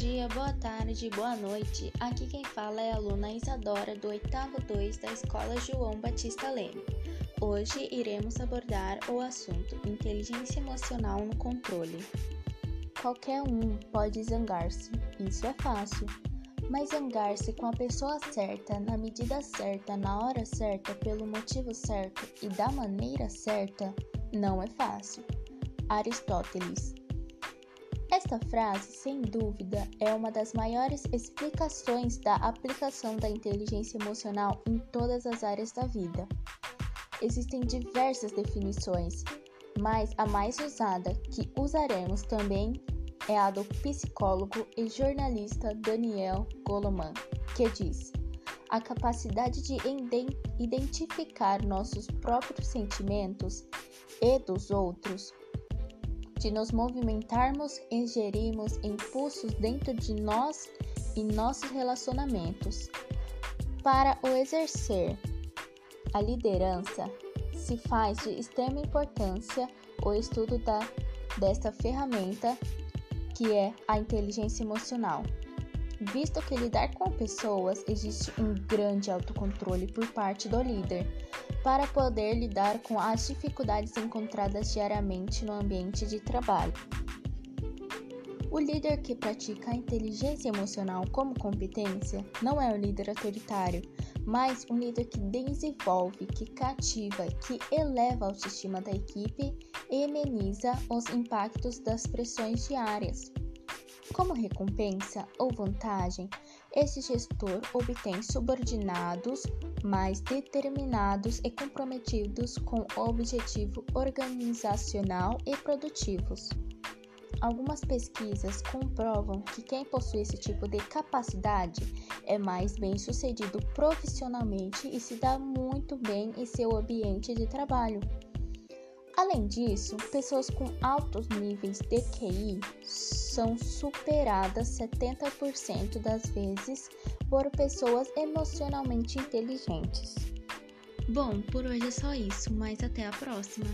dia, boa tarde, boa noite. Aqui quem fala é a aluna Isadora do oitavo 2 da Escola João Batista Leme. Hoje iremos abordar o assunto inteligência emocional no controle. Qualquer um pode zangar-se, isso é fácil. Mas zangar-se com a pessoa certa, na medida certa, na hora certa, pelo motivo certo e da maneira certa, não é fácil. Aristóteles esta frase, sem dúvida, é uma das maiores explicações da aplicação da inteligência emocional em todas as áreas da vida. Existem diversas definições, mas a mais usada que usaremos também é a do psicólogo e jornalista Daniel Goleman, que diz: a capacidade de identificar nossos próprios sentimentos e dos outros de nos movimentarmos e gerirmos impulsos dentro de nós e nossos relacionamentos. Para o exercer a liderança, se faz de extrema importância o estudo da, desta ferramenta que é a inteligência emocional visto que lidar com pessoas existe um grande autocontrole por parte do líder para poder lidar com as dificuldades encontradas diariamente no ambiente de trabalho. O líder que pratica a inteligência emocional como competência não é um líder autoritário, mas um líder que desenvolve, que cativa, que eleva a autoestima da equipe e ameniza os impactos das pressões diárias. Como recompensa ou vantagem, esse gestor obtém subordinados mais determinados e comprometidos com o objetivo organizacional e produtivos. Algumas pesquisas comprovam que quem possui esse tipo de capacidade é mais bem sucedido profissionalmente e se dá muito bem em seu ambiente de trabalho. Além disso, pessoas com altos níveis de QI são superadas 70% das vezes por pessoas emocionalmente inteligentes. Bom, por hoje é só isso, mas até a próxima!